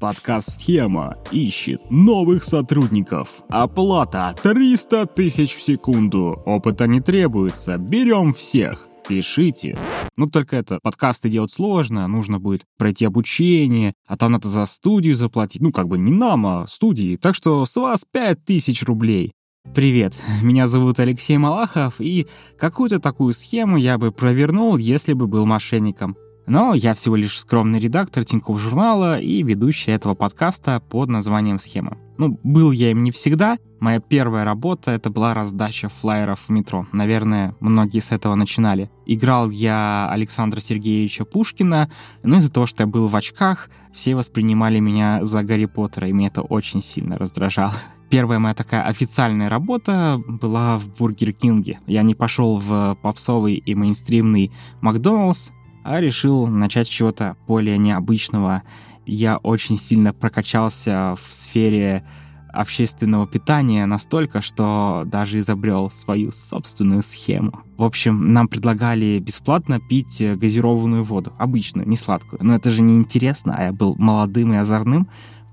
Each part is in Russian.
Подкаст «Схема» ищет новых сотрудников. Оплата 300 тысяч в секунду. Опыта не требуется. Берем всех. Пишите. Ну, только это, подкасты делать сложно, нужно будет пройти обучение, а там надо за студию заплатить. Ну, как бы не нам, а студии. Так что с вас 5000 рублей. Привет, меня зовут Алексей Малахов, и какую-то такую схему я бы провернул, если бы был мошенником. Но я всего лишь скромный редактор Тинькофф журнала и ведущий этого подкаста под названием «Схема». Ну, был я им не всегда. Моя первая работа — это была раздача флайеров в метро. Наверное, многие с этого начинали. Играл я Александра Сергеевича Пушкина, но из-за того, что я был в очках, все воспринимали меня за Гарри Поттера, и меня это очень сильно раздражало. Первая моя такая официальная работа была в Бургер Кинге. Я не пошел в попсовый и мейнстримный Макдоналдс, а решил начать с чего-то более необычного. Я очень сильно прокачался в сфере общественного питания настолько, что даже изобрел свою собственную схему. В общем, нам предлагали бесплатно пить газированную воду, обычную, не сладкую. Но это же не интересно, а я был молодым и озорным,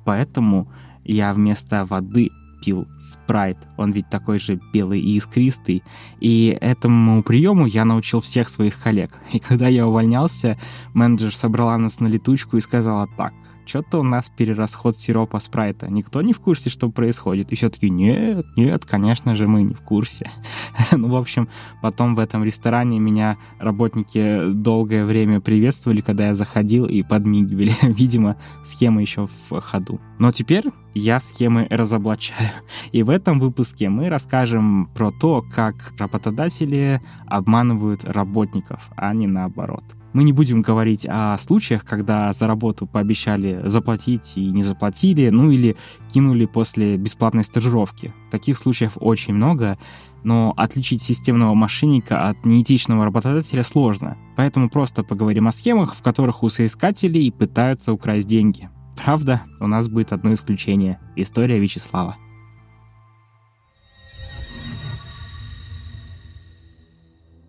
поэтому я вместо воды пил спрайт. Он ведь такой же белый и искристый. И этому приему я научил всех своих коллег. И когда я увольнялся, менеджер собрала нас на летучку и сказала так — что-то у нас перерасход сиропа спрайта. Никто не в курсе, что происходит. И все таки нет, нет, конечно же, мы не в курсе. ну, в общем, потом в этом ресторане меня работники долгое время приветствовали, когда я заходил и подмигивали. Видимо, схема еще в ходу. Но теперь я схемы разоблачаю. И в этом выпуске мы расскажем про то, как работодатели обманывают работников, а не наоборот. Мы не будем говорить о случаях, когда за работу пообещали заплатить и не заплатили, ну или кинули после бесплатной стажировки. Таких случаев очень много, но отличить системного мошенника от неэтичного работодателя сложно. Поэтому просто поговорим о схемах, в которых у соискателей пытаются украсть деньги. Правда, у нас будет одно исключение — история Вячеслава.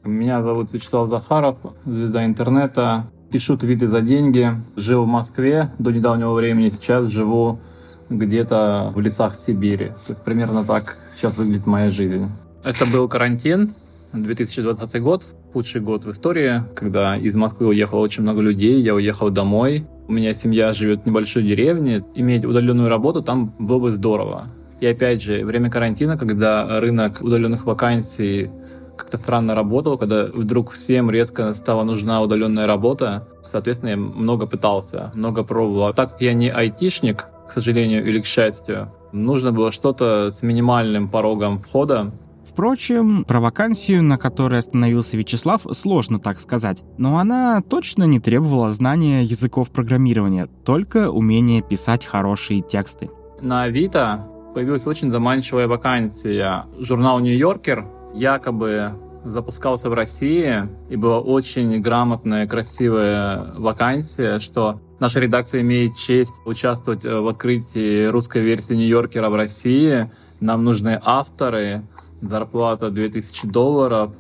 Меня зовут Вячеслав Захаров, звезда интернета. Пишу твиты за деньги. Жил в Москве до недавнего времени. Сейчас живу где-то в лесах Сибири. То есть примерно так сейчас выглядит моя жизнь. Это был карантин, 2020 год, худший год в истории, когда из Москвы уехало очень много людей, я уехал домой. У меня семья живет в небольшой деревне. Иметь удаленную работу там было бы здорово. И опять же, время карантина, когда рынок удаленных вакансий как-то странно работал, когда вдруг всем резко стала нужна удаленная работа. Соответственно, я много пытался, много пробовал. Так как я не айтишник, к сожалению или к счастью, нужно было что-то с минимальным порогом входа, Впрочем, про вакансию, на которой остановился Вячеслав, сложно так сказать. Но она точно не требовала знания языков программирования, только умение писать хорошие тексты. На Авито появилась очень заманчивая вакансия. Журнал «Нью-Йоркер» якобы запускался в России, и была очень грамотная, красивая вакансия, что наша редакция имеет честь участвовать э, в открытии русской версии Нью-Йоркера в России. Нам нужны авторы, зарплата 2000 долларов.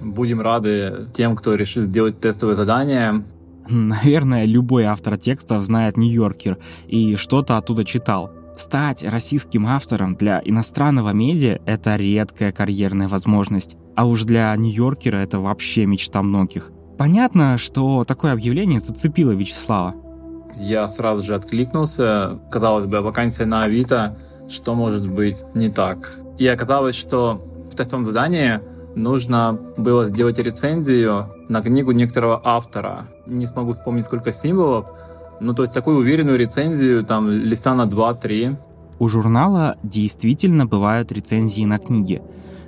Будем рады тем, кто решит сделать тестовое задание. Наверное, любой автор текстов знает Нью-Йоркер и что-то оттуда читал. Стать российским автором для иностранного медиа — это редкая карьерная возможность, а уж для Нью-Йоркера это вообще мечта многих. Понятно, что такое объявление зацепило Вячеслава. Я сразу же откликнулся. Казалось бы, вакансия на Авито, что может быть не так? И оказалось, что в тестовом задании нужно было сделать рецензию на книгу некоторого автора. Не смогу вспомнить, сколько символов, ну, то есть такую уверенную рецензию, там, листа на 2-3. У журнала действительно бывают рецензии на книги.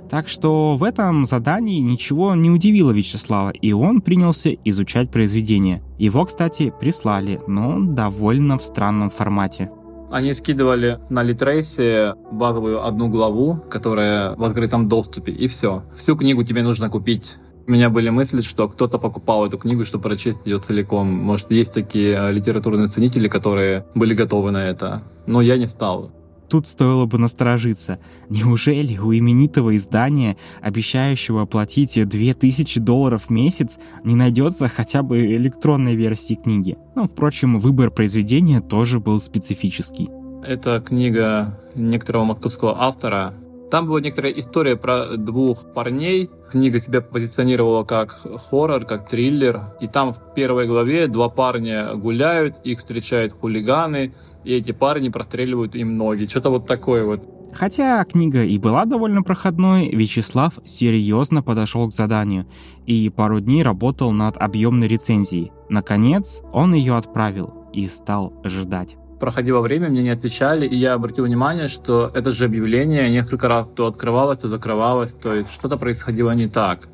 Так что в этом задании ничего не удивило Вячеслава, и он принялся изучать произведение. Его, кстати, прислали, но довольно в странном формате. Они скидывали на Литрейсе базовую одну главу, которая в открытом доступе, и все. Всю книгу тебе нужно купить у меня были мысли, что кто-то покупал эту книгу, чтобы прочесть ее целиком. Может, есть такие э, литературные ценители, которые были готовы на это. Но я не стал. тут стоило бы насторожиться. Неужели у именитого издания, обещающего оплатить 2000 долларов в месяц, не найдется хотя бы электронной версии книги? Ну, впрочем, выбор произведения тоже был специфический. Это книга некоторого московского автора, там была некоторая история про двух парней. Книга себя позиционировала как хоррор, как триллер. И там в первой главе два парня гуляют, их встречают хулиганы, и эти парни простреливают им ноги. Что-то вот такое вот. Хотя книга и была довольно проходной, Вячеслав серьезно подошел к заданию и пару дней работал над объемной рецензией. Наконец, он ее отправил и стал ждать проходило время, мне не отвечали, и я обратил внимание, что это же объявление несколько раз то открывалось, то закрывалось, то есть что-то происходило не так.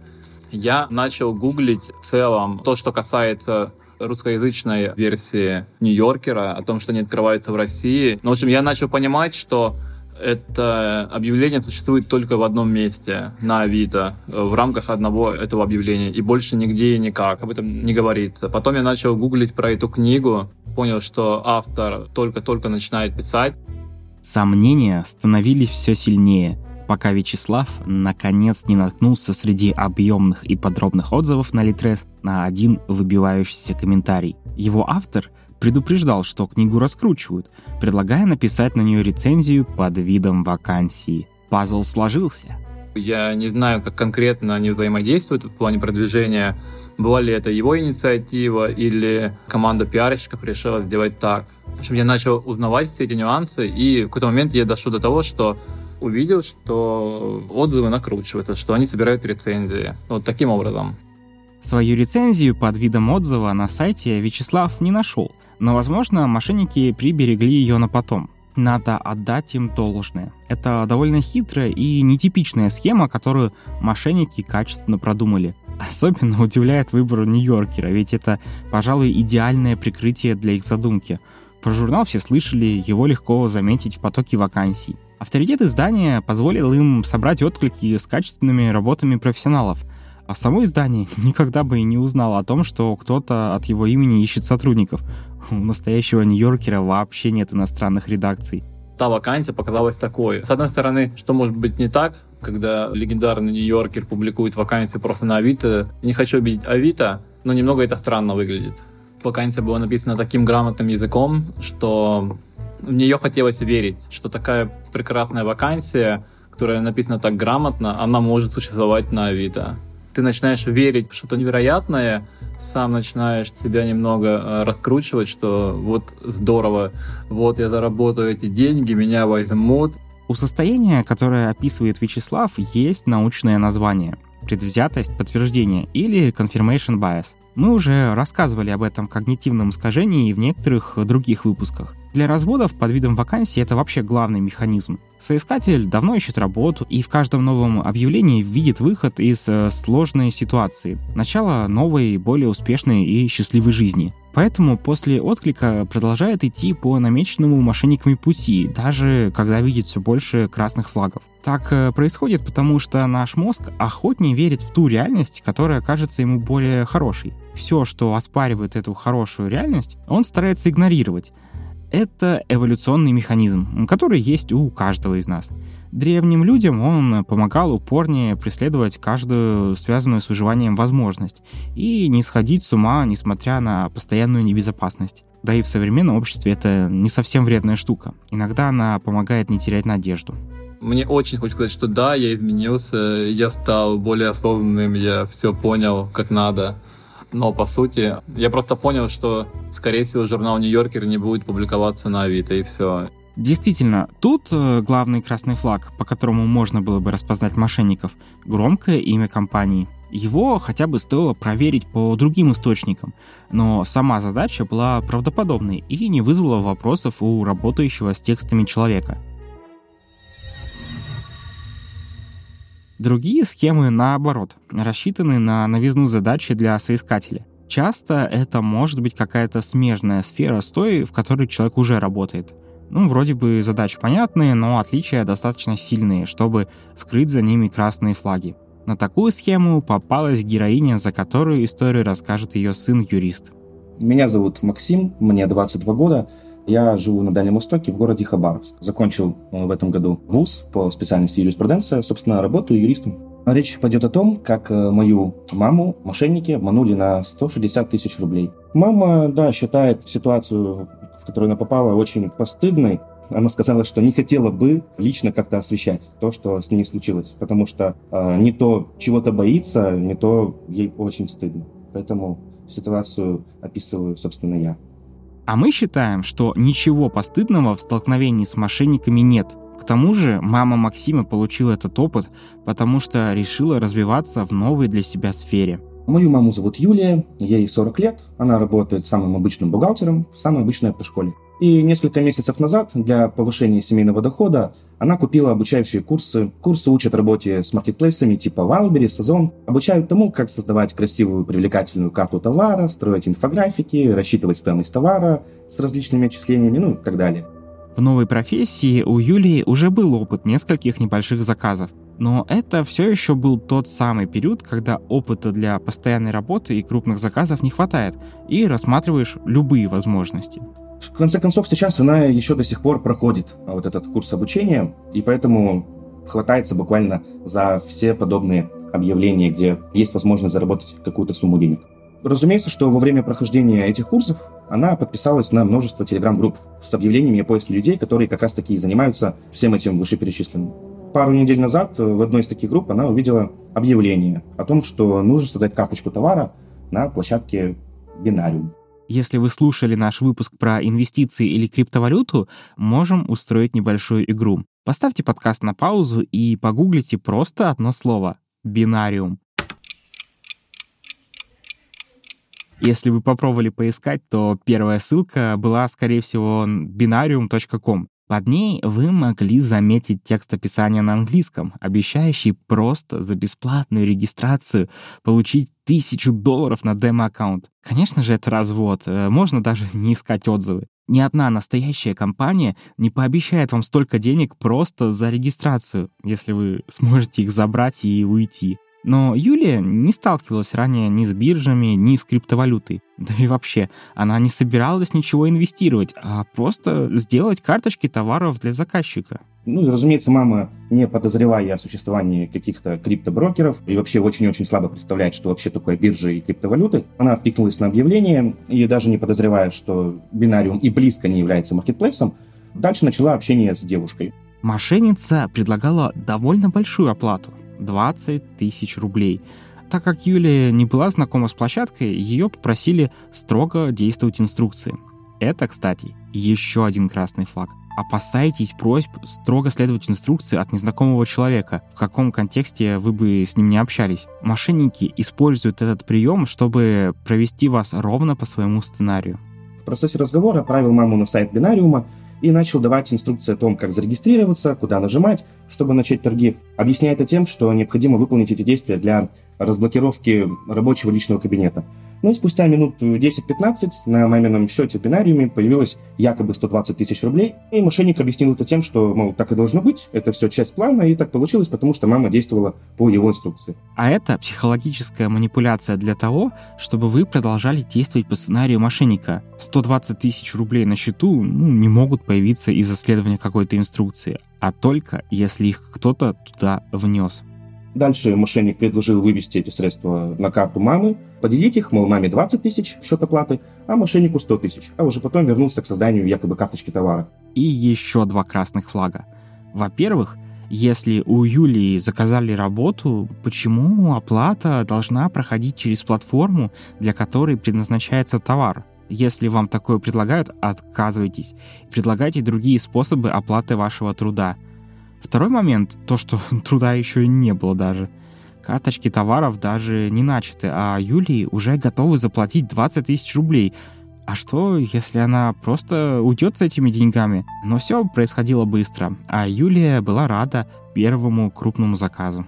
Я начал гуглить в целом то, что касается русскоязычной версии Нью-Йоркера, о том, что они открываются в России. Ну, в общем, я начал понимать, что это объявление существует только в одном месте, на Авито, в рамках одного этого объявления, и больше нигде и никак, об этом не говорится. Потом я начал гуглить про эту книгу, понял, что автор только-только начинает писать. Сомнения становились все сильнее, пока Вячеслав наконец не наткнулся среди объемных и подробных отзывов на Литрес на один выбивающийся комментарий. Его автор предупреждал, что книгу раскручивают, предлагая написать на нее рецензию под видом вакансии. Пазл сложился. Я не знаю, как конкретно они взаимодействуют в плане продвижения. Была ли это его инициатива или команда пиарщиков решила сделать так. В общем, я начал узнавать все эти нюансы, и в какой-то момент я дошел до того, что увидел, что отзывы накручиваются, что они собирают рецензии. Вот таким образом. Свою рецензию под видом отзыва на сайте Вячеслав не нашел, но, возможно, мошенники приберегли ее на потом. Надо отдать им должное. Это довольно хитрая и нетипичная схема, которую мошенники качественно продумали. Особенно удивляет выбор Нью-Йоркера, ведь это, пожалуй, идеальное прикрытие для их задумки. Про журнал все слышали, его легко заметить в потоке вакансий. Авторитет издания позволил им собрать отклики с качественными работами профессионалов – а само издание никогда бы и не узнало о том, что кто-то от его имени ищет сотрудников. У настоящего Нью-Йоркера вообще нет иностранных редакций. Та вакансия показалась такой. С одной стороны, что может быть не так, когда легендарный Нью-Йоркер публикует вакансию просто на Авито. Не хочу обидеть Авито, но немного это странно выглядит. Вакансия была написана таким грамотным языком, что в нее хотелось верить, что такая прекрасная вакансия, которая написана так грамотно, она может существовать на Авито ты начинаешь верить в что-то невероятное, сам начинаешь себя немного э, раскручивать, что вот здорово, вот я заработаю эти деньги, меня возьмут. У состояния, которое описывает Вячеслав, есть научное название – предвзятость подтверждения или confirmation bias. Мы уже рассказывали об этом когнитивном искажении в некоторых других выпусках. Для разводов под видом вакансии это вообще главный механизм. Соискатель давно ищет работу и в каждом новом объявлении видит выход из э, сложной ситуации, начало новой, более успешной и счастливой жизни. Поэтому после отклика продолжает идти по намеченному мошенниками пути, даже когда видит все больше красных флагов. Так э, происходит потому, что наш мозг охотнее верит в ту реальность, которая кажется ему более хорошей. Все, что оспаривает эту хорошую реальность, он старается игнорировать, это эволюционный механизм, который есть у каждого из нас. Древним людям он помогал упорнее преследовать каждую связанную с выживанием возможность и не сходить с ума, несмотря на постоянную небезопасность. Да и в современном обществе это не совсем вредная штука. Иногда она помогает не терять надежду. Мне очень хочется сказать, что да, я изменился, я стал более осознанным, я все понял как надо. Но, по сути, я просто понял, что, скорее всего, журнал «Нью-Йоркер» не будет публиковаться на Авито, и все. Действительно, тут э, главный красный флаг, по которому можно было бы распознать мошенников, громкое имя компании. Его хотя бы стоило проверить по другим источникам, но сама задача была правдоподобной и не вызвала вопросов у работающего с текстами человека. Другие схемы, наоборот, рассчитаны на новизну задачи для соискателя. Часто это может быть какая-то смежная сфера с той, в которой человек уже работает. Ну, вроде бы задачи понятные, но отличия достаточно сильные, чтобы скрыть за ними красные флаги. На такую схему попалась героиня, за которую историю расскажет ее сын-юрист. Меня зовут Максим, мне 22 года. Я живу на Дальнем Востоке, в городе Хабаровск. Закончил э, в этом году вуз по специальности юриспруденция. Собственно, работаю юристом. Речь пойдет о том, как э, мою маму мошенники обманули на 160 тысяч рублей. Мама, да, считает ситуацию, которую она попала, очень постыдной. Она сказала, что не хотела бы лично как-то освещать то, что с ней случилось, потому что э, не то чего-то боится, не то ей очень стыдно. Поэтому ситуацию описываю, собственно, я. А мы считаем, что ничего постыдного в столкновении с мошенниками нет. К тому же мама Максима получила этот опыт, потому что решила развиваться в новой для себя сфере. Мою маму зовут Юлия, ей 40 лет, она работает самым обычным бухгалтером в самой обычной автошколе. И несколько месяцев назад для повышения семейного дохода она купила обучающие курсы. Курсы учат работе с маркетплейсами типа Wildberries, Сазон. Обучают тому, как создавать красивую привлекательную карту товара, строить инфографики, рассчитывать стоимость товара с различными отчислениями, ну и так далее. В новой профессии у Юлии уже был опыт нескольких небольших заказов. Но это все еще был тот самый период, когда опыта для постоянной работы и крупных заказов не хватает, и рассматриваешь любые возможности. В конце концов, сейчас она еще до сих пор проходит а, вот этот курс обучения, и поэтому хватается буквально за все подобные объявления, где есть возможность заработать какую-то сумму денег. Разумеется, что во время прохождения этих курсов она подписалась на множество телеграм-групп с объявлениями о поиске людей, которые как раз-таки занимаются всем этим вышеперечисленным. Пару недель назад в одной из таких групп она увидела объявление о том, что нужно создать карточку товара на площадке Бинариум. Если вы слушали наш выпуск про инвестиции или криптовалюту, можем устроить небольшую игру. Поставьте подкаст на паузу и погуглите просто одно слово — бинариум. Если вы попробовали поискать, то первая ссылка была, скорее всего, binarium.com. Под ней вы могли заметить текст описания на английском, обещающий просто за бесплатную регистрацию получить тысячу долларов на демо-аккаунт. Конечно же, это развод, э, можно даже не искать отзывы. Ни одна настоящая компания не пообещает вам столько денег просто за регистрацию, если вы сможете их забрать и уйти. Но Юлия не сталкивалась ранее ни с биржами, ни с криптовалютой. Да и вообще, она не собиралась ничего инвестировать, а просто сделать карточки товаров для заказчика. Ну и, разумеется, мама, не подозревая о существовании каких-то криптоброкеров и вообще очень-очень слабо представляет, что вообще такое биржа и криптовалюты, она откликнулась на объявление и даже не подозревая, что бинариум и близко не является маркетплейсом, дальше начала общение с девушкой. Мошенница предлагала довольно большую оплату 20 тысяч рублей. Так как Юлия не была знакома с площадкой, ее попросили строго действовать инструкции. Это, кстати, еще один красный флаг. Опасайтесь просьб строго следовать инструкции от незнакомого человека, в каком контексте вы бы с ним не общались. Мошенники используют этот прием, чтобы провести вас ровно по своему сценарию. В процессе разговора отправил маму на сайт бинариума, и начал давать инструкции о том, как зарегистрироваться, куда нажимать, чтобы начать торги, объясняя это тем, что необходимо выполнить эти действия для разблокировки рабочего личного кабинета. Ну и спустя минут 10-15 на мамином счете в бинариуме появилось якобы 120 тысяч рублей. И мошенник объяснил это тем, что, мол, так и должно быть, это все часть плана, и так получилось, потому что мама действовала по его инструкции. А это психологическая манипуляция для того, чтобы вы продолжали действовать по сценарию мошенника. 120 тысяч рублей на счету ну, не могут появиться из-за следования какой-то инструкции, а только если их кто-то туда внес. Дальше мошенник предложил вывести эти средства на карту мамы, поделить их, мол, маме 20 тысяч в счет оплаты, а мошеннику 100 тысяч, а уже потом вернулся к созданию якобы карточки товара. И еще два красных флага. Во-первых, если у Юлии заказали работу, почему оплата должна проходить через платформу, для которой предназначается товар? Если вам такое предлагают, отказывайтесь. Предлагайте другие способы оплаты вашего труда – Второй момент, то, что труда еще не было даже. Карточки товаров даже не начаты, а Юлии уже готовы заплатить 20 тысяч рублей. А что, если она просто уйдет с этими деньгами? Но все происходило быстро, а Юлия была рада первому крупному заказу.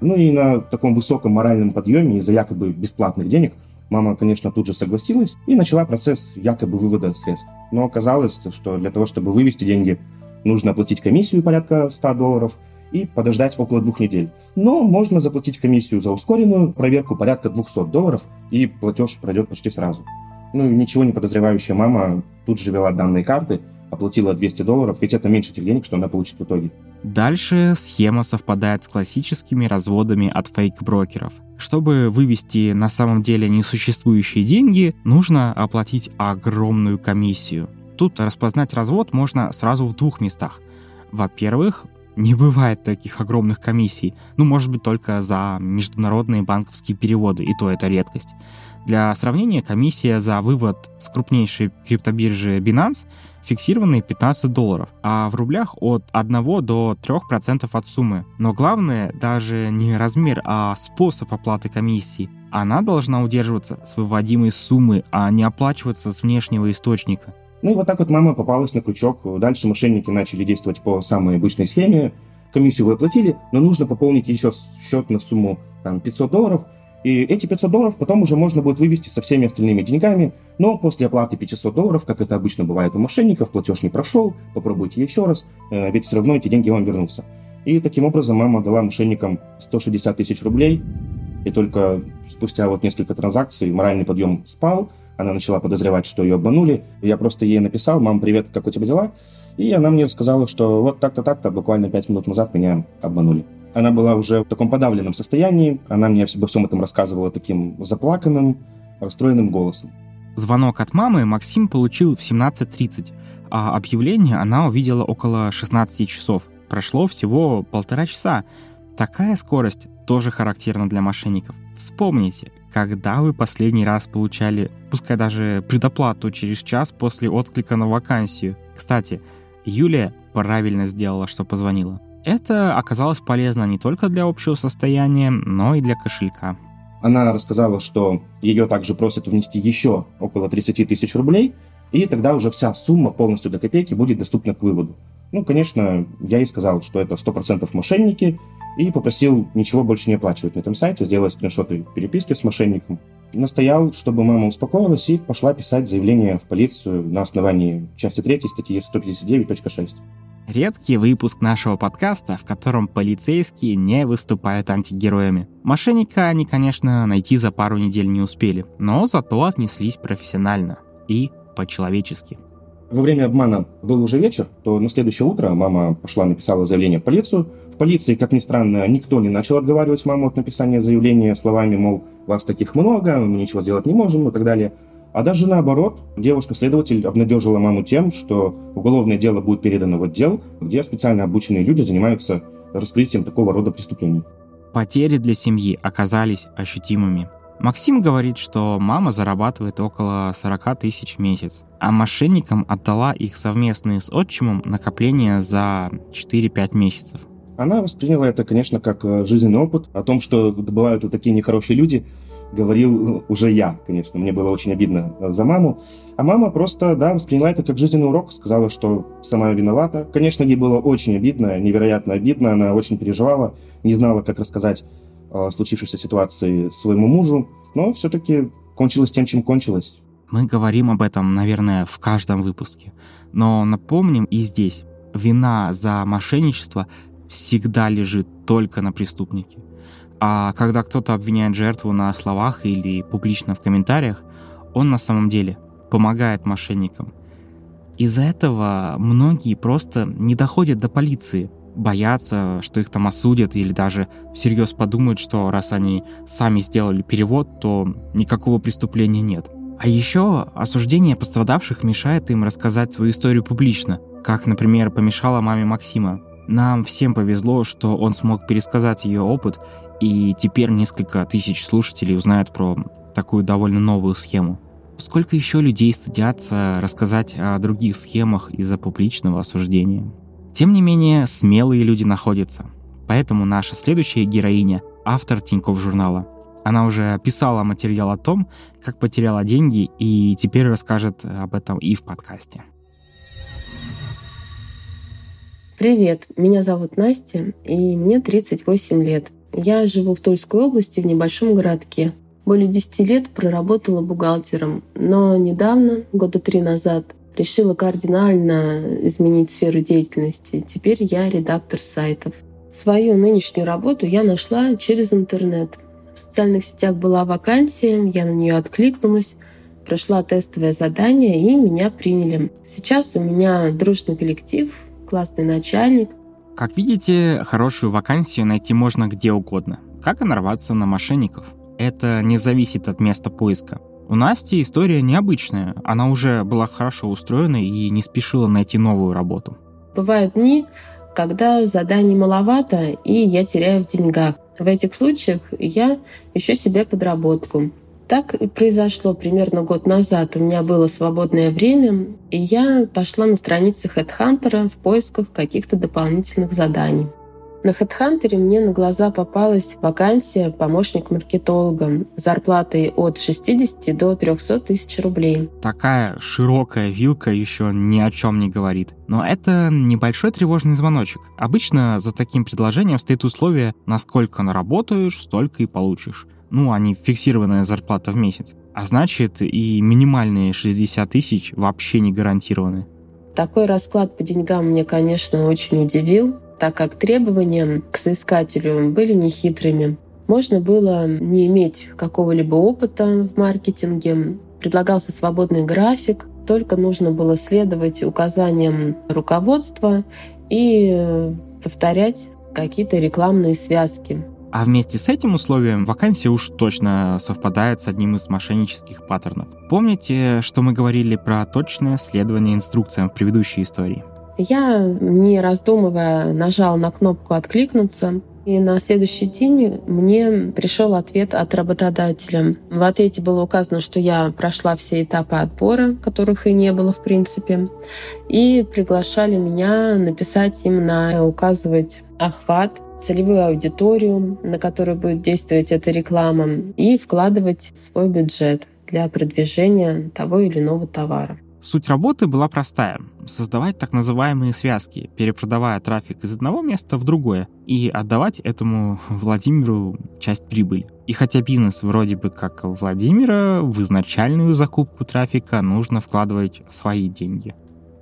Ну и на таком высоком моральном подъеме из-за якобы бесплатных денег мама, конечно, тут же согласилась и начала процесс якобы вывода средств. Но оказалось, что для того, чтобы вывести деньги, нужно оплатить комиссию порядка 100 долларов и подождать около двух недель. Но можно заплатить комиссию за ускоренную проверку порядка 200 долларов, и платеж пройдет почти сразу. Ну, ничего не подозревающая мама тут же вела данные карты, оплатила 200 долларов, ведь это меньше тех денег, что она получит в итоге. Дальше схема совпадает с классическими разводами от фейк-брокеров. Чтобы вывести на самом деле несуществующие деньги, нужно оплатить огромную комиссию. Тут распознать развод можно сразу в двух местах. Во-первых, не бывает таких огромных комиссий. Ну, может быть, только за международные банковские переводы, и то это редкость. Для сравнения, комиссия за вывод с крупнейшей криптобиржи Binance фиксированные 15 долларов, а в рублях от 1 до 3% от суммы. Но главное даже не размер, а способ оплаты комиссии. Она должна удерживаться с выводимой суммы, а не оплачиваться с внешнего источника. Ну и вот так вот мама попалась на крючок. Дальше мошенники начали действовать по самой обычной схеме. Комиссию вы оплатили, но нужно пополнить еще счет на сумму там, 500 долларов – и эти 500 долларов потом уже можно будет вывести со всеми остальными деньгами, но после оплаты 500 долларов, как это обычно бывает у мошенников, платеж не прошел, попробуйте еще раз, э, ведь все равно эти деньги вам вернутся. И таким образом мама дала мошенникам 160 тысяч рублей, и только спустя вот несколько транзакций моральный подъем спал, она начала подозревать, что ее обманули. Я просто ей написал, мам, привет, как у тебя дела? И она мне рассказала, что вот так-то, так-то, буквально 5 минут назад меня обманули. Она была уже в таком подавленном состоянии, она мне обо всем этом рассказывала таким заплаканным, расстроенным голосом. Звонок от мамы Максим получил в 17.30, а объявление она увидела около 16 часов. Прошло всего полтора часа. Такая скорость тоже характерна для мошенников. Вспомните, когда вы последний раз получали, пускай даже предоплату через час после отклика на вакансию. Кстати, Юлия правильно сделала, что позвонила. Это оказалось полезно не только для общего состояния, но и для кошелька. Она рассказала, что ее также просят внести еще около 30 тысяч рублей, и тогда уже вся сумма полностью до копейки будет доступна к выводу. Ну, конечно, я ей сказал, что это 100% мошенники, и попросил ничего больше не оплачивать на этом сайте, сделать скриншоты переписки с мошенником. Настоял, чтобы мама успокоилась и пошла писать заявление в полицию на основании части 3 статьи 159.6. Редкий выпуск нашего подкаста, в котором полицейские не выступают антигероями. Мошенника они, конечно, найти за пару недель не успели, но зато отнеслись профессионально и по-человечески. Во время обмана был уже вечер, то на следующее утро мама пошла, написала заявление в полицию. Полиции, как ни странно, никто не начал отговаривать маму от написания заявления словами, мол, вас таких много, мы ничего сделать не можем и так далее. А даже наоборот, девушка-следователь обнадежила маму тем, что уголовное дело будет передано в отдел, где специально обученные люди занимаются раскрытием такого рода преступлений. Потери для семьи оказались ощутимыми. Максим говорит, что мама зарабатывает около 40 тысяч в месяц, а мошенникам отдала их совместные с отчимом накопления за 4-5 месяцев. Она восприняла это, конечно, как э, жизненный опыт о том, что бывают вот такие нехорошие люди, говорил уже я, конечно. Мне было очень обидно за маму. А мама просто, да, восприняла это как жизненный урок, сказала, что сама виновата. Конечно, ей было очень обидно, невероятно обидно. Она очень переживала, не знала, как рассказать о случившейся ситуации своему мужу. Но все-таки кончилось тем, чем кончилось. Мы говорим об этом, наверное, в каждом выпуске. Но напомним и здесь. Вина за мошенничество всегда лежит только на преступнике. А когда кто-то обвиняет жертву на словах или публично в комментариях, он на самом деле помогает мошенникам. Из-за этого многие просто не доходят до полиции, боятся, что их там осудят или даже всерьез подумают, что раз они сами сделали перевод, то никакого преступления нет. А еще осуждение пострадавших мешает им рассказать свою историю публично, как, например, помешало маме Максима. Нам всем повезло, что он смог пересказать ее опыт и теперь несколько тысяч слушателей узнают про такую довольно новую схему. Сколько еще людей стыдятся рассказать о других схемах из-за публичного осуждения? Тем не менее, смелые люди находятся. Поэтому наша следующая героиня — автор Тинькофф журнала. Она уже писала материал о том, как потеряла деньги, и теперь расскажет об этом и в подкасте. Привет, меня зовут Настя, и мне 38 лет. Я живу в Тульской области, в небольшом городке. Более 10 лет проработала бухгалтером, но недавно, года три назад, решила кардинально изменить сферу деятельности. Теперь я редактор сайтов. Свою нынешнюю работу я нашла через интернет. В социальных сетях была вакансия, я на нее откликнулась, прошла тестовое задание и меня приняли. Сейчас у меня дружный коллектив, классный начальник. Как видите, хорошую вакансию найти можно где угодно. Как и нарваться на мошенников. Это не зависит от места поиска. У Насти история необычная. Она уже была хорошо устроена и не спешила найти новую работу. Бывают дни, когда заданий маловато, и я теряю в деньгах. В этих случаях я ищу себе подработку. Так и произошло примерно год назад. У меня было свободное время, и я пошла на страницы HeadHunter в поисках каких-то дополнительных заданий. На HeadHunter мне на глаза попалась вакансия помощник маркетолога с зарплатой от 60 до 300 тысяч рублей. Такая широкая вилка еще ни о чем не говорит. Но это небольшой тревожный звоночек. Обычно за таким предложением стоит условие, насколько наработаешь, столько и получишь. Ну, а не фиксированная зарплата в месяц. А значит, и минимальные 60 тысяч вообще не гарантированы. Такой расклад по деньгам мне, конечно, очень удивил так как требования к соискателю были нехитрыми. Можно было не иметь какого-либо опыта в маркетинге, предлагался свободный график, только нужно было следовать указаниям руководства и повторять какие-то рекламные связки. А вместе с этим условием вакансия уж точно совпадает с одним из мошеннических паттернов. Помните, что мы говорили про точное следование инструкциям в предыдущей истории? Я, не раздумывая, нажала на кнопку «Откликнуться», и на следующий день мне пришел ответ от работодателя. В ответе было указано, что я прошла все этапы отбора, которых и не было в принципе, и приглашали меня написать им на указывать охват, целевую аудиторию, на которую будет действовать эта реклама, и вкладывать свой бюджет для продвижения того или иного товара. Суть работы была простая — создавать так называемые связки, перепродавая трафик из одного места в другое и отдавать этому Владимиру часть прибыли. И хотя бизнес вроде бы как Владимира, в изначальную закупку трафика нужно вкладывать свои деньги.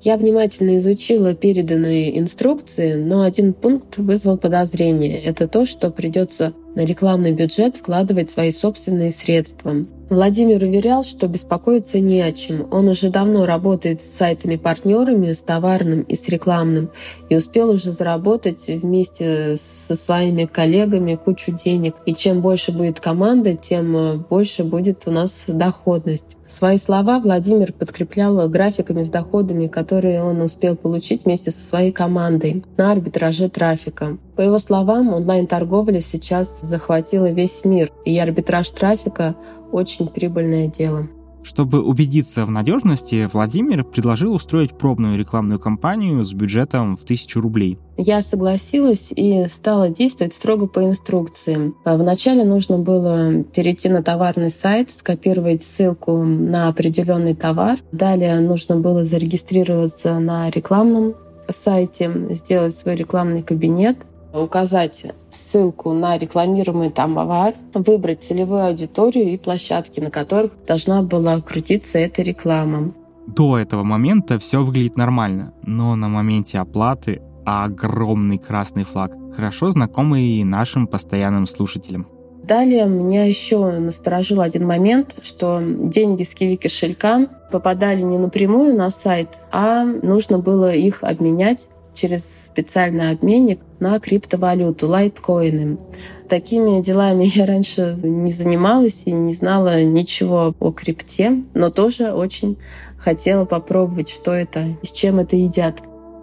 Я внимательно изучила переданные инструкции, но один пункт вызвал подозрение. Это то, что придется на рекламный бюджет вкладывать свои собственные средства. Владимир уверял, что беспокоиться не о чем. Он уже давно работает с сайтами-партнерами, с товарным и с рекламным, и успел уже заработать вместе со своими коллегами кучу денег. И чем больше будет команда, тем э, больше будет у нас доходность. Свои слова Владимир подкреплял графиками с доходами, которые он успел получить вместе со своей командой на арбитраже трафика. По его словам, онлайн-торговля сейчас захватила весь мир, и арбитраж трафика очень прибыльное дело. Чтобы убедиться в надежности, Владимир предложил устроить пробную рекламную кампанию с бюджетом в тысячу рублей. Я согласилась и стала действовать строго по инструкциям. Вначале нужно было перейти на товарный сайт, скопировать ссылку на определенный товар. Далее нужно было зарегистрироваться на рекламном сайте, сделать свой рекламный кабинет, указать ссылку на рекламируемый товар, выбрать целевую аудиторию и площадки, на которых должна была крутиться эта реклама. До этого момента все выглядит нормально, но на моменте оплаты огромный красный флаг, хорошо знакомый нашим постоянным слушателям. Далее меня еще насторожил один момент, что деньги с киви кошелька попадали не напрямую на сайт, а нужно было их обменять через специальный обменник на криптовалюту, лайткоины. Такими делами я раньше не занималась и не знала ничего о крипте, но тоже очень хотела попробовать, что это с чем это едят.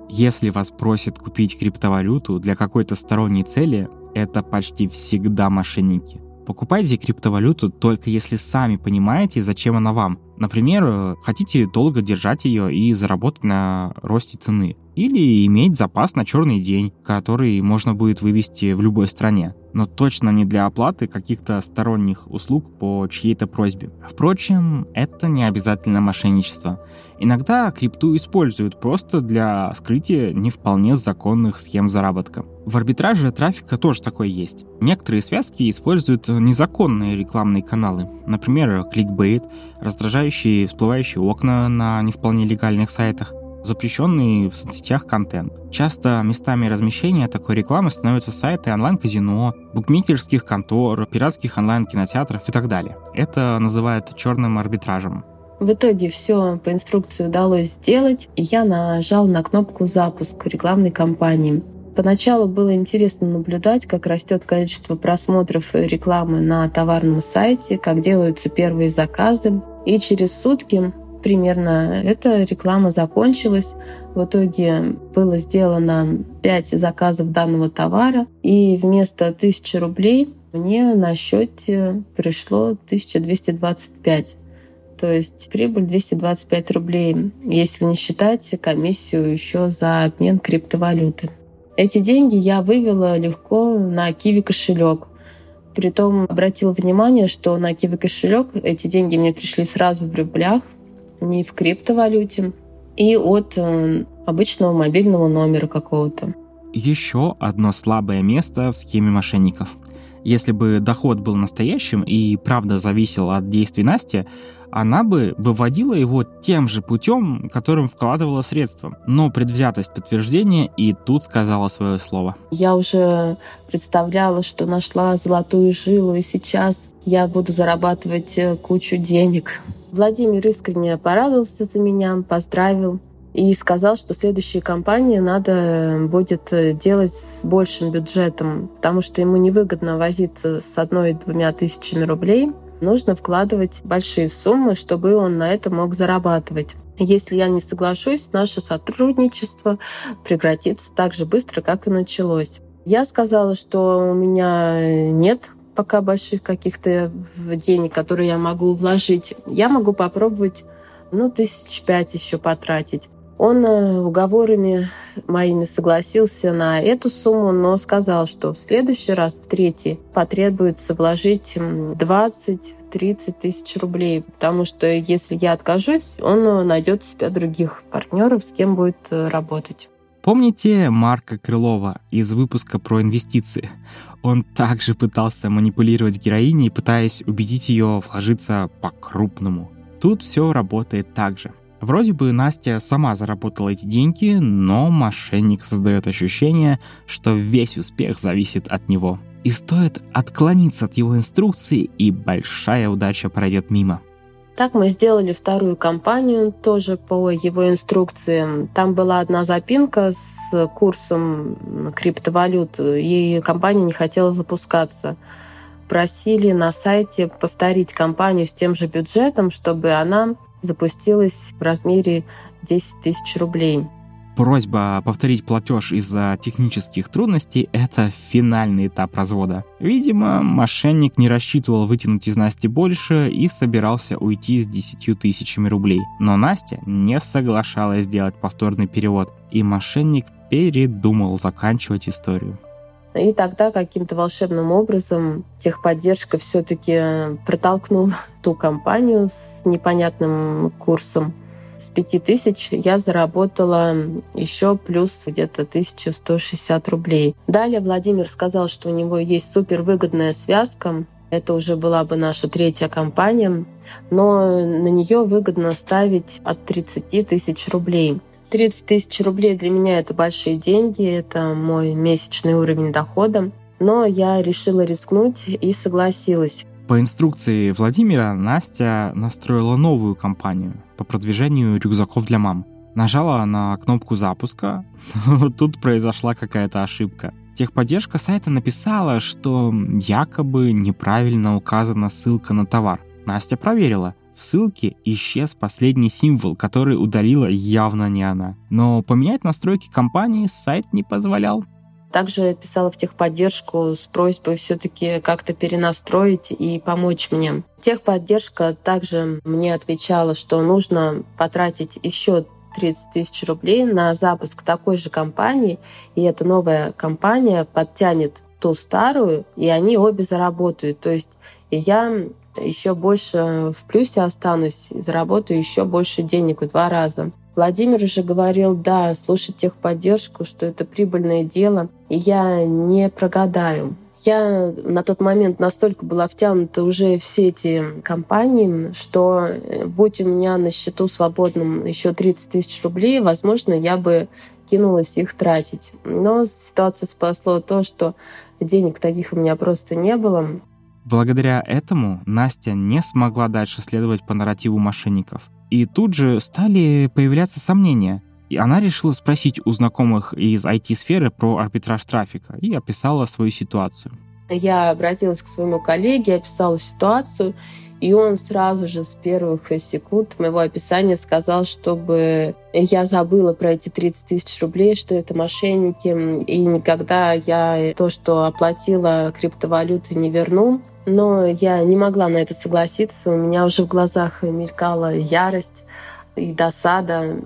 Если вас просят купить криптовалюту для какой-то сторонней цели, это почти всегда мошенники. Покупайте криптовалюту только если сами понимаете, зачем она вам. Например, хотите долго держать ее и заработать на росте цены. Или иметь запас на черный день, который можно будет вывести в любой стране но точно не для оплаты каких-то сторонних услуг по чьей-то просьбе. Впрочем, это не обязательно мошенничество. Иногда крипту используют просто для скрытия не вполне законных схем заработка. В арбитраже трафика тоже такое есть. Некоторые связки используют незаконные рекламные каналы, например, кликбейт, раздражающие всплывающие окна на не вполне легальных сайтах, запрещенный в соцсетях контент. Часто местами размещения такой рекламы становятся сайты онлайн-казино, букмекерских контор, пиратских онлайн-кинотеатров и так далее. Это называют черным арбитражем. В итоге все по инструкции удалось сделать, я нажал на кнопку «Запуск» рекламной кампании. Поначалу было интересно наблюдать, как растет количество просмотров рекламы на товарном сайте, как делаются первые заказы. И через сутки примерно эта реклама закончилась. В итоге было сделано 5 заказов данного товара, и вместо 1000 рублей мне на счете пришло 1225. То есть прибыль 225 рублей, если не считать комиссию еще за обмен криптовалюты. Эти деньги я вывела легко на Киви кошелек. Притом обратила внимание, что на Киви кошелек эти деньги мне пришли сразу в рублях, не в криптовалюте, и от э, обычного мобильного номера какого-то. Еще одно слабое место в схеме мошенников. Если бы доход был настоящим и правда зависел от действий Насти, она бы выводила его тем же путем, которым вкладывала средства. Но предвзятость подтверждения и тут сказала свое слово. Я уже представляла, что нашла золотую жилу, и сейчас я буду зарабатывать э, кучу денег. Владимир искренне порадовался за меня, поздравил и сказал, что следующие кампании надо будет э, делать с большим бюджетом, потому что ему невыгодно возиться с одной-двумя тысячами рублей нужно вкладывать большие суммы, чтобы он на это мог зарабатывать. Если я не соглашусь, наше сотрудничество прекратится так же быстро, как и началось. Я сказала, что у меня нет пока больших каких-то денег, которые я могу вложить. Я могу попробовать, ну, тысяч пять еще потратить. Он э, уговорами моими согласился на эту сумму, но сказал, что в следующий раз, в третий, потребуется вложить 20-30 тысяч рублей, потому что если я откажусь, он э, найдет себя других партнеров, с кем будет э, работать. Помните Марка Крылова из выпуска про инвестиции? Он также пытался манипулировать героиней, пытаясь убедить ее вложиться по-крупному. Тут все работает так же. Вроде бы Настя сама заработала эти деньги, но мошенник создает ощущение, что весь успех зависит от него. И стоит отклониться от его инструкции, и большая удача пройдет мимо. Так мы сделали вторую кампанию, тоже по его инструкциям. Там была одна запинка с курсом криптовалют, и компания не хотела запускаться. Просили на сайте повторить кампанию с тем же бюджетом, чтобы она запустилась в размере 10 тысяч рублей. Просьба повторить платеж из-за технических трудностей – это финальный этап развода. Видимо, мошенник не рассчитывал вытянуть из Насти больше и собирался уйти с 10 тысячами рублей. Но Настя не соглашалась сделать повторный перевод, и мошенник передумал заканчивать историю. И тогда каким-то волшебным образом техподдержка все-таки протолкнула ту компанию с непонятным курсом. С 5000 я заработала еще плюс где-то 1160 рублей. Далее Владимир сказал, что у него есть супервыгодная связка. Это уже была бы наша третья компания, но на нее выгодно ставить от 30 тысяч рублей. 30 тысяч рублей для меня это большие деньги, это мой месячный уровень дохода. Но я решила рискнуть и согласилась. По инструкции Владимира Настя настроила новую кампанию по продвижению рюкзаков для мам. Нажала на кнопку запуска, тут произошла какая-то ошибка. Техподдержка сайта написала, что якобы неправильно указана ссылка на товар. Настя проверила. Ссылке исчез последний символ, который удалила явно не она. Но поменять настройки компании сайт не позволял. Также писала в техподдержку с просьбой все-таки как-то перенастроить и помочь мне. Техподдержка также мне отвечала, что нужно потратить еще 30 тысяч рублей на запуск такой же компании, и эта новая компания подтянет ту старую, и они обе заработают. То есть я еще больше в плюсе останусь, заработаю еще больше денег в два раза. Владимир уже говорил, да, слушать техподдержку, что это прибыльное дело, и я не прогадаю. Я на тот момент настолько была втянута уже все эти компании, что э, будь у меня на счету свободным еще 30 тысяч рублей, возможно, я бы кинулась их тратить. Но ситуацию спасло то, что денег таких у меня просто не было. Благодаря этому Настя не смогла дальше следовать по нарративу мошенников. И тут же стали появляться сомнения. И она решила спросить у знакомых из IT-сферы про арбитраж трафика и описала свою ситуацию. Я обратилась к своему коллеге, описала ситуацию, и он сразу же с первых секунд моего описания сказал, чтобы я забыла про эти 30 тысяч рублей, что это мошенники, и никогда я то, что оплатила криптовалюты, не верну. Но я не могла на это согласиться. У меня уже в глазах мелькала ярость и досада.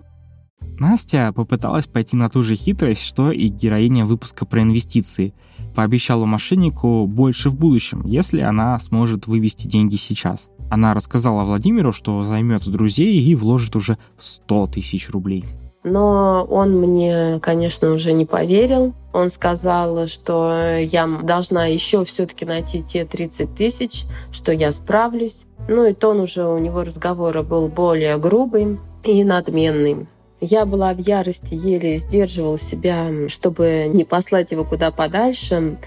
Настя попыталась пойти на ту же хитрость, что и героиня выпуска про инвестиции – пообещала мошеннику больше в будущем, если она сможет вывести деньги сейчас. Она рассказала Владимиру, что займет друзей и вложит уже 100 тысяч рублей. Но он мне, конечно, уже не поверил. Он сказал, что я должна еще все-таки найти те 30 тысяч, что я справлюсь. Ну и тон уже у него разговора был более грубый и надменный. Я была в ярости, еле сдерживала себя, чтобы не послать его куда подальше,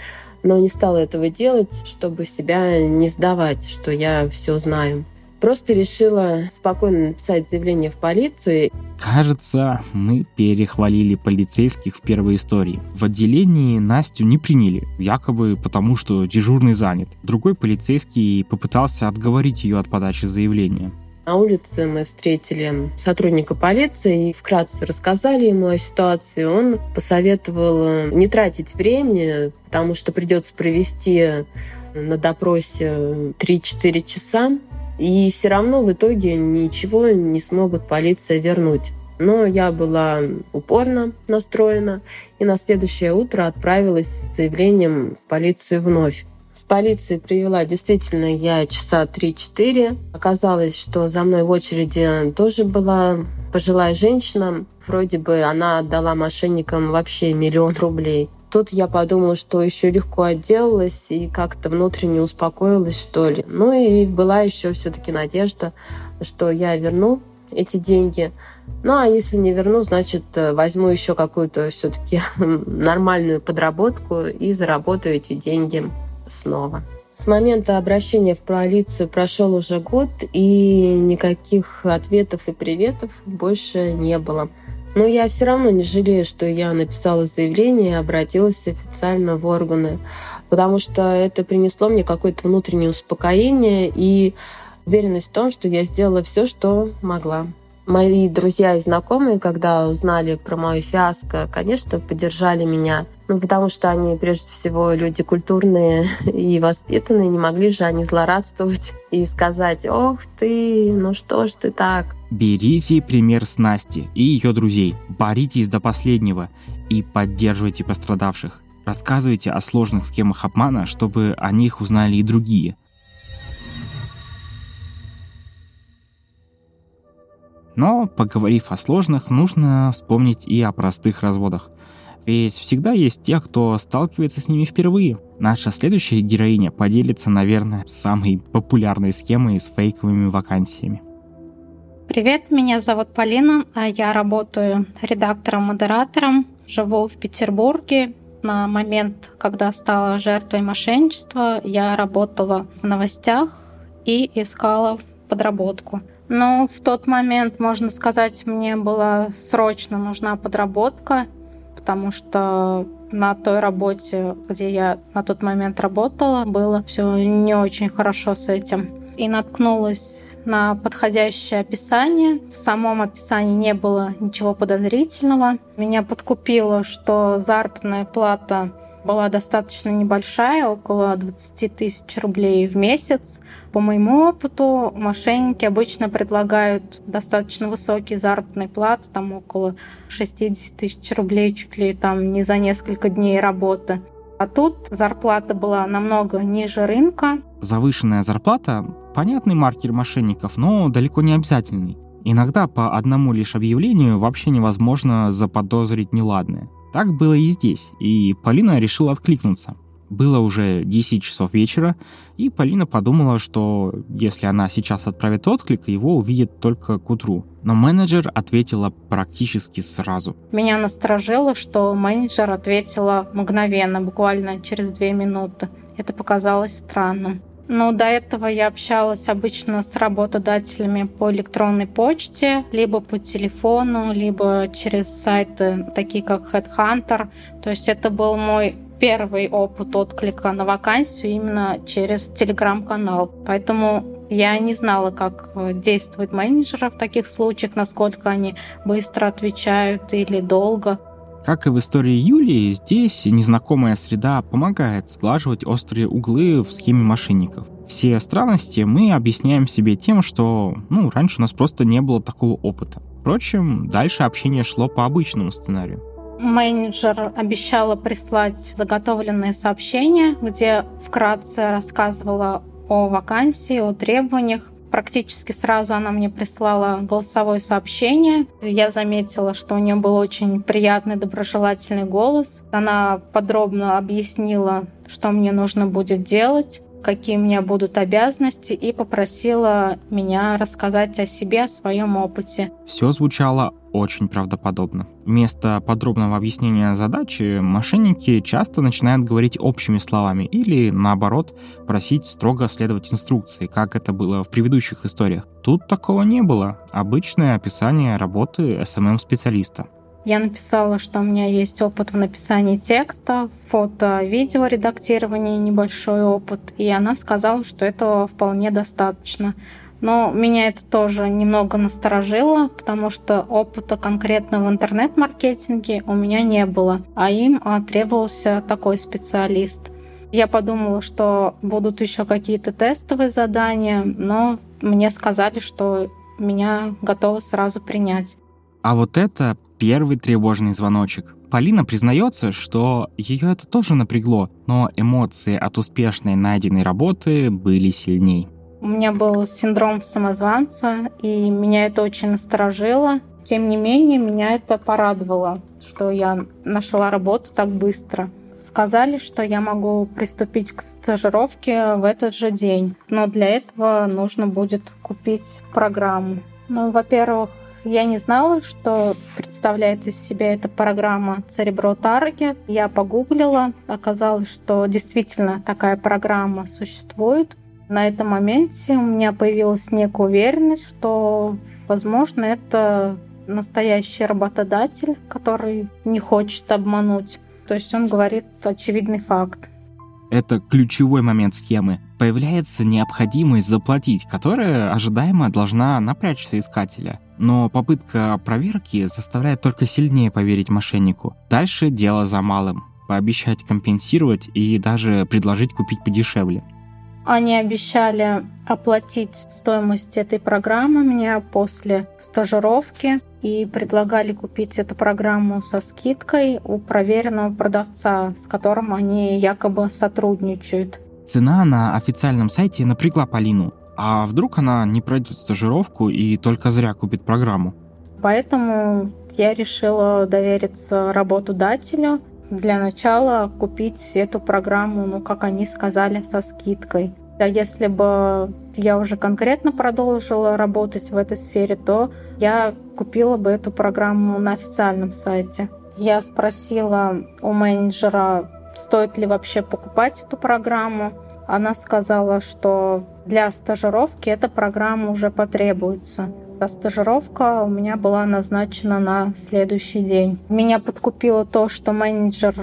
но не стала этого делать, чтобы себя не сдавать, что я все знаю. Просто решила спокойно написать заявление в полицию. Кажется, мы перехвалили полицейских в первой истории. В отделении Настю не приняли, якобы потому, что дежурный занят. Другой полицейский попытался отговорить ее от подачи заявления. На улице мы встретили сотрудника полиции и вкратце рассказали ему о ситуации. Он посоветовал э, не тратить времени, потому что придется провести на допросе 3-4 часа, и все равно в итоге ничего не смогут полиция вернуть. Но я была упорно настроена и на следующее утро отправилась с заявлением в полицию вновь полиции привела действительно я часа 3-4. Оказалось, что за мной в очереди тоже была пожилая женщина. Вроде бы она отдала мошенникам вообще миллион рублей. Тут я подумала, что еще легко отделалась и как-то внутренне успокоилась, что ли. Ну и была еще все-таки надежда, что я верну эти деньги. Ну а если не верну, значит возьму еще какую-то все-таки нормальную подработку и заработаю эти деньги снова. С момента обращения в полицию прошел уже год, и никаких ответов и приветов больше не было. Но я все равно не жалею, что я написала заявление и обратилась официально в органы, потому что это принесло мне какое-то внутреннее успокоение и уверенность в том, что я сделала все, что могла. Мои друзья и знакомые, когда узнали про мою фиаско, конечно, поддержали меня. Ну, потому что они, прежде всего, люди культурные и воспитанные. Не могли же они злорадствовать и сказать, ох ты, ну что ж ты так. Берите пример с Насти и ее друзей. Боритесь до последнего и поддерживайте пострадавших. Рассказывайте о сложных схемах обмана, чтобы о них узнали и другие. Но, поговорив о сложных, нужно вспомнить и о простых разводах. Ведь всегда есть те, кто сталкивается с ними впервые. Наша следующая героиня поделится, наверное, самой популярной схемой с фейковыми вакансиями. Привет, меня зовут Полина, а я работаю редактором-модератором, живу в Петербурге. На момент, когда стала жертвой мошенничества, я работала в новостях и искала подработку. Но в тот момент, можно сказать, мне была срочно нужна подработка, потому что на той работе, где я на тот момент работала, было все не очень хорошо с этим. И наткнулась на подходящее описание. В самом описании не было ничего подозрительного. Меня подкупило, что заработная плата была достаточно небольшая, около 20 тысяч рублей в месяц. По моему опыту, мошенники обычно предлагают достаточно высокие заработные платы, там около 60 тысяч рублей чуть ли там не за несколько дней работы. А тут зарплата была намного ниже рынка. Завышенная зарплата – понятный маркер мошенников, но далеко не обязательный. Иногда по одному лишь объявлению вообще невозможно заподозрить неладное. Так было и здесь, и Полина решила откликнуться. Было уже 10 часов вечера, и Полина подумала, что если она сейчас отправит отклик, его увидит только к утру. Но менеджер ответила практически сразу. Меня насторожило, что менеджер ответила мгновенно, буквально через две минуты. Это показалось странным. Ну, до этого я общалась обычно с работодателями по электронной почте, либо по телефону, либо через сайты, такие как Headhunter. То есть это был мой первый опыт отклика на вакансию именно через телеграм-канал. Поэтому я не знала, как действует менеджеры в таких случаях, насколько они быстро отвечают или долго. Как и в истории Юлии, здесь незнакомая среда помогает сглаживать острые углы в схеме мошенников. Все странности мы объясняем себе тем, что ну, раньше у нас просто не было такого опыта. Впрочем, дальше общение шло по обычному сценарию. Менеджер обещала прислать заготовленное сообщение, где вкратце рассказывала о вакансии, о требованиях. Практически сразу она мне прислала голосовое сообщение. Я заметила, что у нее был очень приятный, доброжелательный голос. Она подробно объяснила, что мне нужно будет делать какие у меня будут обязанности, и попросила меня рассказать о себе, о своем опыте. Все звучало очень правдоподобно. Вместо подробного объяснения задачи мошенники часто начинают говорить общими словами или, наоборот, просить строго следовать инструкции, как это было в предыдущих историях. Тут такого не было. Обычное описание работы SMM-специалиста. Я написала, что у меня есть опыт в написании текста, фото, видео редактирования, небольшой опыт, и она сказала, что этого вполне достаточно. Но меня это тоже немного насторожило, потому что опыта конкретно в интернет-маркетинге у меня не было, а им требовался такой специалист. Я подумала, что будут еще какие-то тестовые задания, но мне сказали, что меня готовы сразу принять. А вот это первый тревожный звоночек. Полина признается, что ее это тоже напрягло, но эмоции от успешной найденной работы были сильней. У меня был синдром самозванца, и меня это очень насторожило. Тем не менее, меня это порадовало, что я нашла работу так быстро. Сказали, что я могу приступить к стажировке в этот же день, но для этого нужно будет купить программу. Ну, во-первых, я не знала, что представляет из себя эта программа Cerebro Target. Я погуглила, оказалось, что действительно такая программа существует. На этом моменте у меня появилась некая уверенность, что, возможно, это настоящий работодатель, который не хочет обмануть. То есть он говорит очевидный факт. Это ключевой момент схемы. Появляется необходимость заплатить, которая ожидаемо должна напрячься искателя. Но попытка проверки заставляет только сильнее поверить мошеннику. Дальше дело за малым. Пообещать компенсировать и даже предложить купить подешевле. Они обещали оплатить стоимость этой программы мне после стажировки и предлагали купить эту программу со скидкой у проверенного продавца, с которым они якобы сотрудничают. Цена на официальном сайте напрягла Полину. А вдруг она не пройдет стажировку и только зря купит программу? Поэтому я решила довериться работодателю для начала купить эту программу, ну, как они сказали, со скидкой. А если бы я уже конкретно продолжила работать в этой сфере, то я купила бы эту программу на официальном сайте. Я спросила у менеджера, стоит ли вообще покупать эту программу. Она сказала, что для стажировки эта программа уже потребуется. А стажировка у меня была назначена на следующий день. Меня подкупило то, что менеджер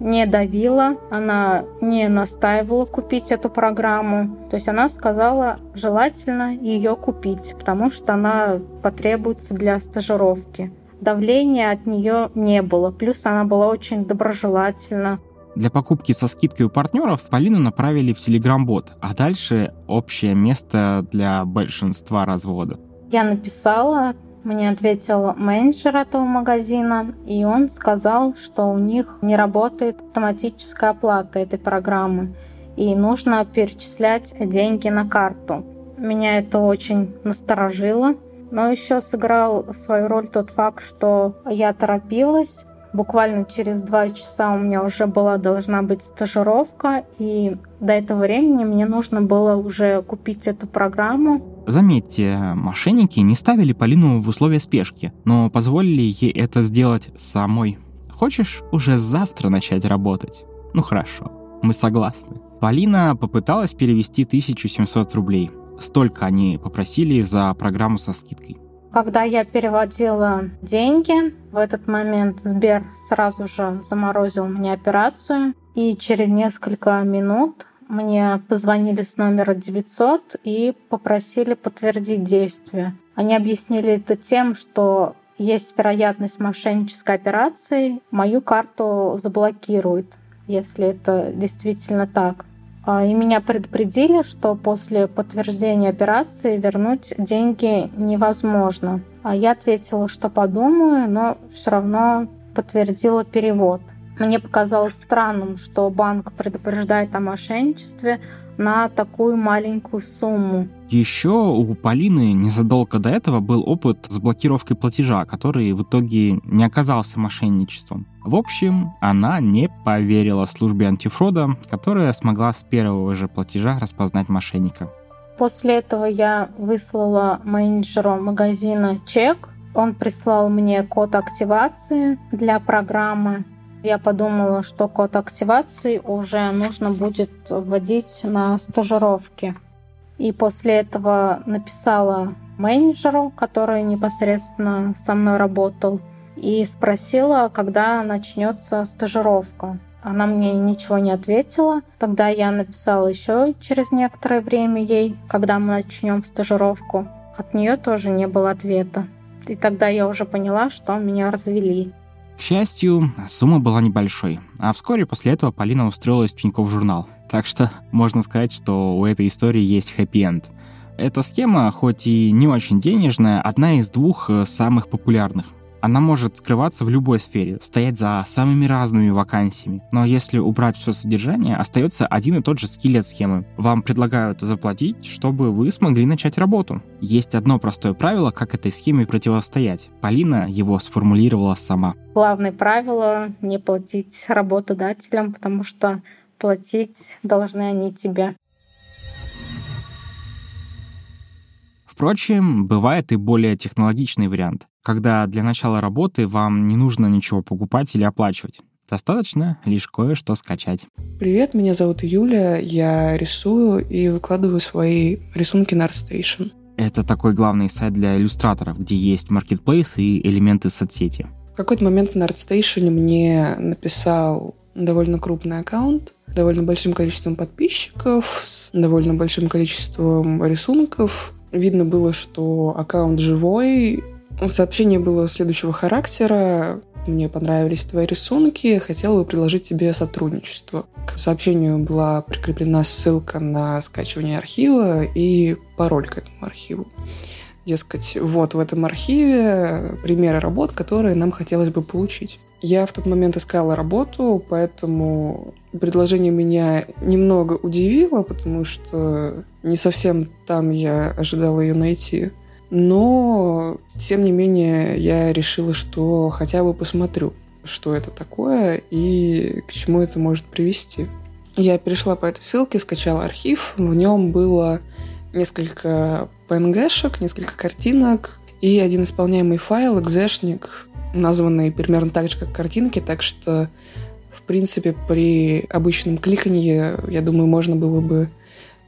не давила, она не настаивала купить эту программу. То есть она сказала, желательно ее купить, потому что она потребуется для стажировки. Давления от нее не было. Плюс она была очень доброжелательна. Для покупки со скидкой у партнеров Полину направили в Telegram-бот, а дальше общее место для большинства разводов. Я написала, мне ответил менеджер этого магазина, и он сказал, что у них не работает автоматическая оплата этой программы, и нужно перечислять деньги на карту. Меня это очень насторожило, но еще сыграл свою роль тот факт, что я торопилась, Буквально через два часа у меня уже была должна быть стажировка, и до этого времени мне нужно было уже купить эту программу. Заметьте, мошенники не ставили Полину в условия спешки, но позволили ей это сделать самой. Хочешь уже завтра начать работать? Ну хорошо. мы согласны. Полина попыталась перевести 1700 рублей. Столько они попросили за программу со скидкой. Когда я переводила деньги, в этот момент Сбер сразу же заморозил мне операцию. И через несколько минут мне позвонили с номера 900 и попросили подтвердить действие. Они объяснили это тем, что есть вероятность мошеннической операции, мою карту заблокируют, если это действительно так. А, и меня предупредили, что после подтверждения операции вернуть деньги невозможно. А я ответила, что подумаю, но все равно подтвердила перевод. Мне показалось странным, что банк предупреждает о мошенничестве на такую маленькую сумму. Еще у Полины незадолго до этого был опыт с блокировкой платежа, который в итоге не оказался мошенничеством. В общем, она не поверила службе антифрода, которая смогла с первого же платежа распознать мошенника. После этого я выслала менеджеру магазина чек. Он прислал мне код активации для программы. Я подумала, что код активации уже нужно будет вводить на стажировке. И после этого написала менеджеру, который непосредственно со мной работал, и спросила, когда начнется стажировка. Она мне ничего не ответила. Тогда я написала еще через некоторое время ей, когда мы начнем стажировку. От нее тоже не было ответа. И тогда я уже поняла, что меня развели. К счастью, сумма была небольшой, а вскоре после этого Полина устроилась в Тинькофф журнал. Так что можно сказать, что у этой истории есть хэппи-энд. Эта схема, хоть и не очень денежная, одна из двух э, самых популярных. Она может скрываться в любой сфере, стоять за самыми разными вакансиями. Но если убрать все содержание, остается один и тот же скелет схемы. Вам предлагают заплатить, чтобы вы смогли начать работу. Есть одно простое правило, как этой схеме противостоять. Полина его сформулировала сама. Главное правило — не платить работодателям, потому что платить должны они тебе. Впрочем, бывает и более технологичный вариант, когда для начала работы вам не нужно ничего покупать или оплачивать. Достаточно лишь кое-что скачать. Привет, меня зовут Юля, я рисую и выкладываю свои рисунки на ArtStation. Это такой главный сайт для иллюстраторов, где есть маркетплейс и элементы соцсети. В какой-то момент на ArtStation мне написал довольно крупный аккаунт, довольно большим количеством подписчиков, с довольно большим количеством рисунков. Видно было, что аккаунт живой. Сообщение было следующего характера. Мне понравились твои рисунки, хотела бы предложить тебе сотрудничество. К сообщению была прикреплена ссылка на скачивание архива и пароль к этому архиву. Дескать, вот в этом архиве примеры работ, которые нам хотелось бы получить. Я в тот момент искала работу, поэтому предложение меня немного удивило, потому что не совсем там я ожидала ее найти. Но, тем не менее, я решила, что хотя бы посмотрю, что это такое и к чему это может привести. Я перешла по этой ссылке, скачала архив. В нем было несколько PNG-шек, несколько картинок и один исполняемый файл, экзешник, названные примерно так же, как картинки, так что, в принципе, при обычном кликании, я думаю, можно было бы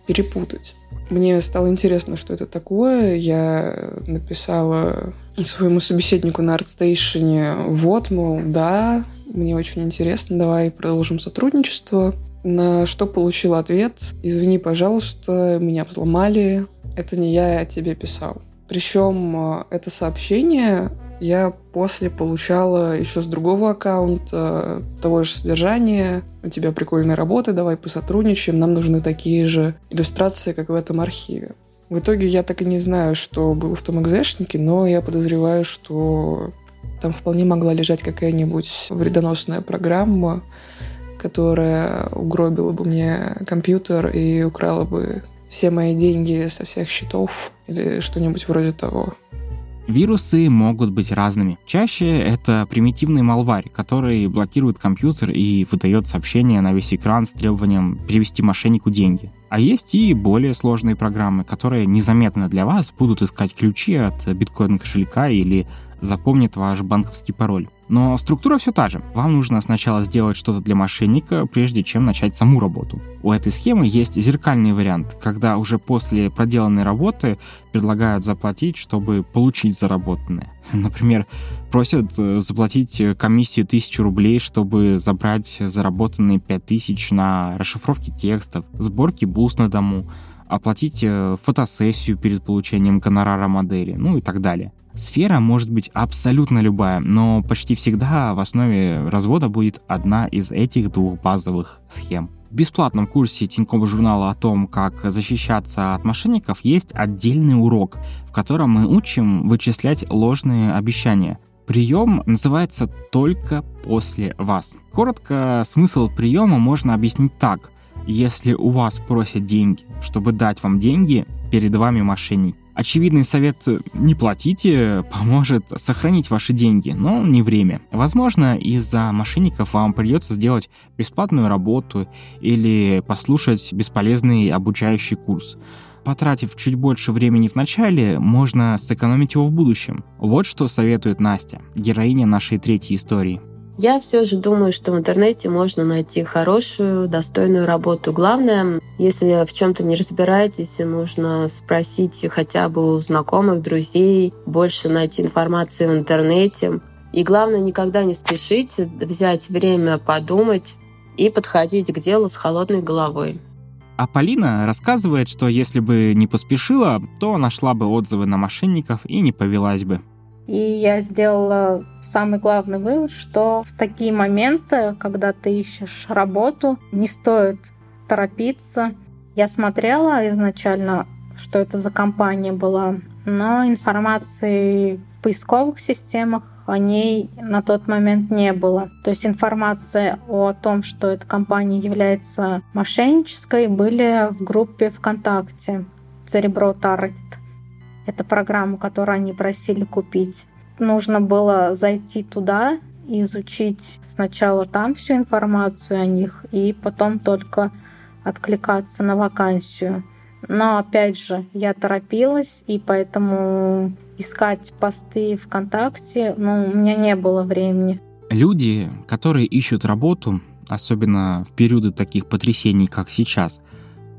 перепутать. Мне стало интересно, что это такое. Я написала своему собеседнику на ArtStation, вот, мол, да, мне очень интересно, давай продолжим сотрудничество. На что получил ответ, извини, пожалуйста, меня взломали, это не я, я тебе писал. Причем э, это сообщение я после получала еще с другого аккаунта того же содержания. У тебя прикольная работа, давай посотрудничаем, нам нужны такие же иллюстрации, как в этом архиве. В итоге я так и не знаю, что было в том экзешнике, но я подозреваю, что там вполне могла лежать какая-нибудь вредоносная программа, которая угробила бы мне компьютер и украла бы все мои деньги со всех счетов или что-нибудь вроде того. Вирусы могут быть разными. Чаще это примитивный малварь, который блокирует компьютер и выдает сообщение на весь экран с требованием перевести мошеннику деньги. А есть и более сложные программы, которые незаметно для вас будут искать ключи от биткоин кошелька или запомнит ваш банковский пароль. Но структура все та же. Вам нужно сначала сделать что-то для мошенника, прежде чем начать саму работу. У этой схемы есть зеркальный вариант, когда уже после проделанной работы предлагают заплатить, чтобы получить заработанное. Например, просят э, заплатить комиссию 1000 рублей, чтобы забрать заработанные 5000 на расшифровке текстов, сборки бус на дому, оплатить э, фотосессию перед получением гонорара модели, ну и так далее. Сфера может быть абсолютно любая, но почти всегда в основе развода будет одна из этих двух базовых схем. В бесплатном курсе Тинькофф журнала о том, как защищаться от мошенников, есть отдельный урок, в котором мы учим вычислять ложные обещания. Прием называется «только после вас». Коротко, смысл приема можно объяснить так. Если у вас просят деньги, чтобы дать вам деньги, перед вами мошенник. Очевидный совет «не платите» поможет сохранить ваши деньги, но не время. Возможно, из-за мошенников вам придется сделать бесплатную работу или послушать бесполезный обучающий курс. Потратив чуть больше времени в начале, можно сэкономить его в будущем. Вот что советует Настя, героиня нашей третьей истории. Я все же думаю, что в интернете можно найти хорошую, достойную работу. Главное, если в чем-то не разбираетесь, нужно спросить хотя бы у знакомых, друзей, больше найти информации в интернете. И главное, никогда не спешите взять время подумать и подходить к делу с холодной головой. А Полина рассказывает, что если бы не поспешила, то нашла бы отзывы на мошенников и не повелась бы. И я сделала самый главный вывод, что в такие моменты, когда ты ищешь работу, не стоит торопиться. Я смотрела изначально, что это за компания была, но информации в поисковых системах о ней на тот момент не было. То есть информация о том, что эта компания является мошеннической, были в группе ВКонтакте «Церебро Таргет». Это программу, которую они просили купить. Нужно было зайти туда и изучить сначала там всю информацию о них, и потом только откликаться на вакансию. Но опять же, я торопилась, и поэтому искать посты ВКонтакте, ну, у меня не было времени. Люди, которые ищут работу, особенно в периоды таких потрясений, как сейчас,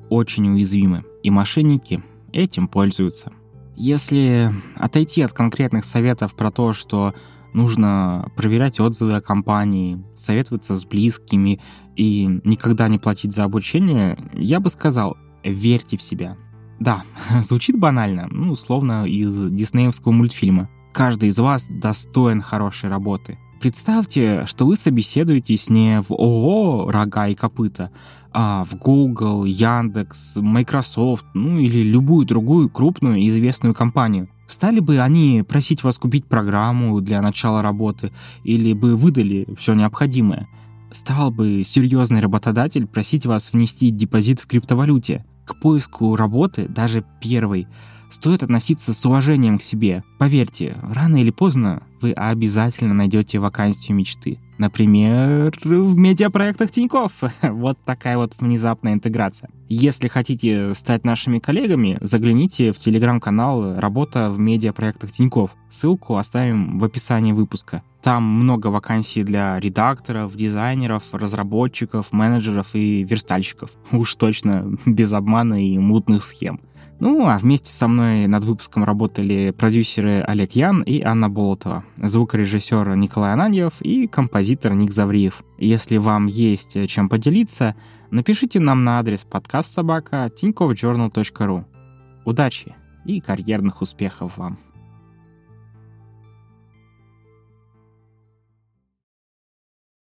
очень уязвимы, и мошенники этим пользуются. Если отойти от конкретных советов про то, что нужно проверять отзывы о компании, советоваться с близкими и никогда не платить за обучение, я бы сказал, верьте в себя. Да, звучит банально, ну, условно, из диснеевского мультфильма. Каждый из вас достоин хорошей работы. Представьте, что вы собеседуетесь не в ООО «Рога и копыта», а в Google, Яндекс, Microsoft, ну или любую другую крупную и известную компанию. Стали бы они просить вас купить программу для начала работы или бы выдали все необходимое? Стал бы серьезный работодатель просить вас внести депозит в криптовалюте? К поиску работы, даже первой, стоит относиться с уважением к себе. Поверьте, рано или поздно вы обязательно найдете вакансию мечты. Например, в медиапроектах Тинькофф. вот такая вот внезапная интеграция. Если хотите стать нашими коллегами, загляните в телеграм-канал «Работа в медиапроектах Тинькофф». Ссылку оставим в описании выпуска. Там много вакансий для редакторов, дизайнеров, разработчиков, менеджеров и верстальщиков. Уж точно без обмана и мутных схем. Ну, а вместе со мной над выпуском работали продюсеры Олег Ян и Анна Болотова, звукорежиссер Николай Ананьев и композитор Ник Завриев. Если вам есть чем поделиться, напишите нам на адрес подкаст собака tinkovjournal.ru. Удачи и карьерных успехов вам!